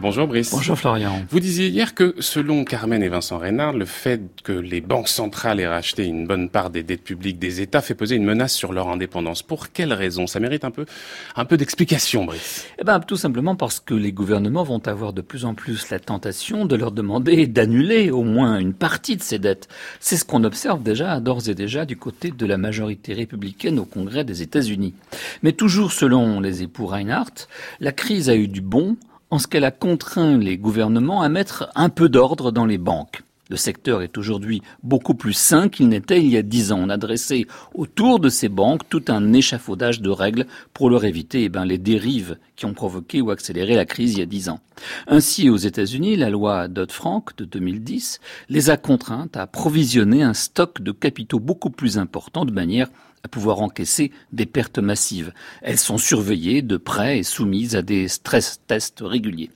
Bonjour Brice. Bonjour Florian. Vous disiez hier que selon Carmen et Vincent Reynard, le fait que les banques centrales aient racheté une bonne part des dettes publiques des États fait peser une menace sur leur indépendance. Pour quelle raison? Ça mérite un peu, un peu d'explication, Brice. Eh ben, tout simplement parce que les gouvernements vont avoir de plus en plus la tentation de leur demander d'annuler au moins une partie de ces dettes. C'est ce qu'on observe déjà, d'ores et déjà, du côté de la majorité républicaine au Congrès des États-Unis. Mais toujours selon les époux Reinhardt, la crise a eu du bon en ce qu'elle a contraint les gouvernements à mettre un peu d'ordre dans les banques. Le secteur est aujourd'hui beaucoup plus sain qu'il n'était il y a dix ans. On a dressé autour de ces banques tout un échafaudage de règles pour leur éviter eh ben, les dérives qui ont provoqué ou accéléré la crise il y a dix ans. Ainsi, aux États-Unis, la loi Dodd-Frank de 2010 les a contraintes à provisionner un stock de capitaux beaucoup plus important de manière à pouvoir encaisser des pertes massives. Elles sont surveillées de près et soumises à des stress tests réguliers.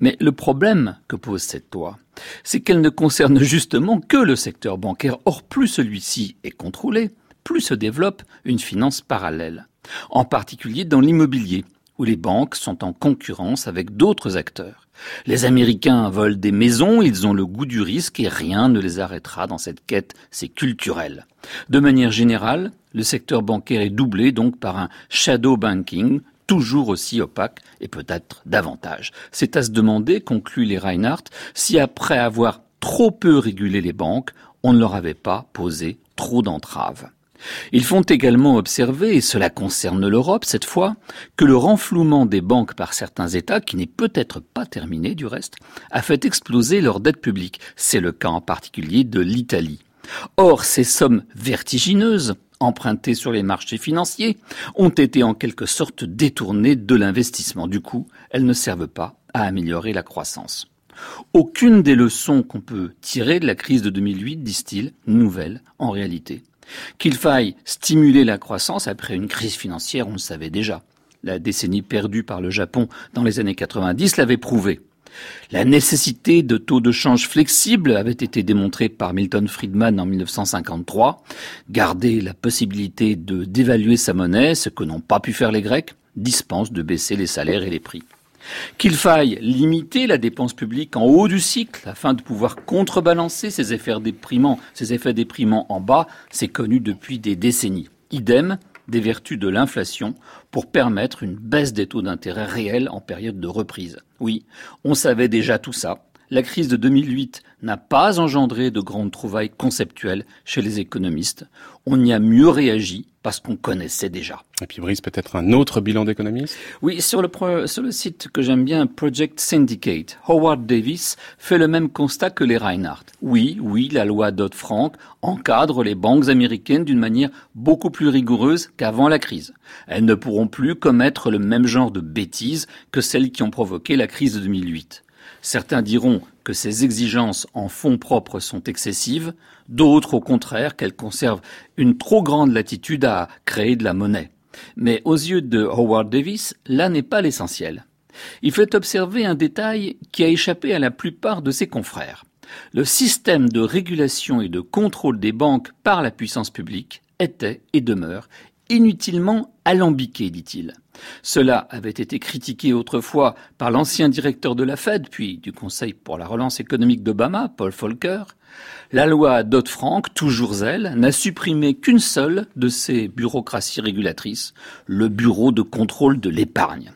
Mais le problème que pose cette loi, c'est qu'elle ne concerne justement que le secteur bancaire. Or, plus celui-ci est contrôlé, plus se développe une finance parallèle. En particulier dans l'immobilier, où les banques sont en concurrence avec d'autres acteurs. Les Américains volent des maisons, ils ont le goût du risque et rien ne les arrêtera dans cette quête, c'est culturel. De manière générale, le secteur bancaire est doublé donc par un shadow banking, toujours aussi opaque et peut-être davantage. C'est à se demander, conclut les Reinhardt, si après avoir trop peu régulé les banques, on ne leur avait pas posé trop d'entraves. Ils font également observer, et cela concerne l'Europe cette fois, que le renflouement des banques par certains États, qui n'est peut-être pas terminé du reste, a fait exploser leur dette publique. C'est le cas en particulier de l'Italie. Or, ces sommes vertigineuses, empruntées sur les marchés financiers, ont été en quelque sorte détournées de l'investissement. Du coup, elles ne servent pas à améliorer la croissance. Aucune des leçons qu'on peut tirer de la crise de 2008, disent-ils, nouvelle en réalité. Qu'il faille stimuler la croissance après une crise financière, on le savait déjà. La décennie perdue par le Japon dans les années 90 l'avait prouvé. La nécessité de taux de change flexibles avait été démontrée par Milton Friedman en 1953. Garder la possibilité de dévaluer sa monnaie, ce que n'ont pas pu faire les Grecs, dispense de baisser les salaires et les prix. Qu'il faille limiter la dépense publique en haut du cycle afin de pouvoir contrebalancer ces effets déprimants, ces effets déprimants en bas, c'est connu depuis des décennies. Idem des vertus de l'inflation pour permettre une baisse des taux d'intérêt réels en période de reprise. Oui, on savait déjà tout ça. La crise de 2008 n'a pas engendré de grandes trouvailles conceptuelles chez les économistes. On y a mieux réagi parce qu'on connaissait déjà. Et puis Brice, peut-être un autre bilan d'économistes Oui, sur le, sur le site que j'aime bien, Project Syndicate, Howard Davis fait le même constat que les Reinhardt. Oui, oui, la loi Dodd-Frank encadre les banques américaines d'une manière beaucoup plus rigoureuse qu'avant la crise. Elles ne pourront plus commettre le même genre de bêtises que celles qui ont provoqué la crise de 2008. Certains diront que ces exigences en fonds propres sont excessives, d'autres au contraire qu'elles conservent une trop grande latitude à créer de la monnaie. Mais aux yeux de Howard Davis, là n'est pas l'essentiel. Il fait observer un détail qui a échappé à la plupart de ses confrères. Le système de régulation et de contrôle des banques par la puissance publique était et demeure inutilement alambiqué, dit-il. Cela avait été critiqué autrefois par l'ancien directeur de la Fed, puis du Conseil pour la relance économique d'Obama, Paul Volcker. La loi Dodd-Frank, toujours elle, n'a supprimé qu'une seule de ces bureaucraties régulatrices, le Bureau de contrôle de l'épargne.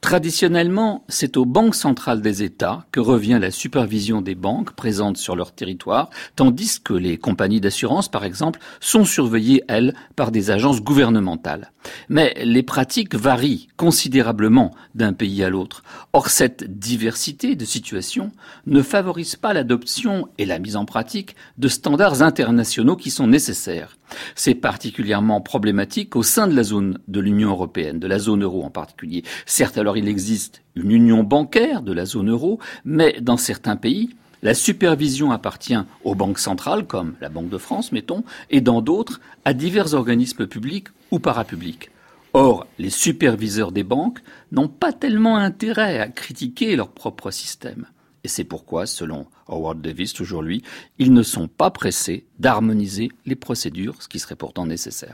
Traditionnellement, c'est aux banques centrales des États que revient la supervision des banques présentes sur leur territoire, tandis que les compagnies d'assurance, par exemple, sont surveillées, elles, par des agences gouvernementales. Mais les pratiques varient considérablement d'un pays à l'autre. Or, cette diversité de situations ne favorise pas l'adoption et la mise en pratique de standards internationaux qui sont nécessaires. C'est particulièrement problématique au sein de la zone de l'Union européenne, de la zone euro en particulier. Certes, alors il existe une union bancaire de la zone euro, mais dans certains pays, la supervision appartient aux banques centrales, comme la Banque de France, mettons, et dans d'autres, à divers organismes publics ou parapublics. Or, les superviseurs des banques n'ont pas tellement intérêt à critiquer leur propre système. Et c'est pourquoi, selon Howard Davis, toujours lui, ils ne sont pas pressés d'harmoniser les procédures, ce qui serait pourtant nécessaire.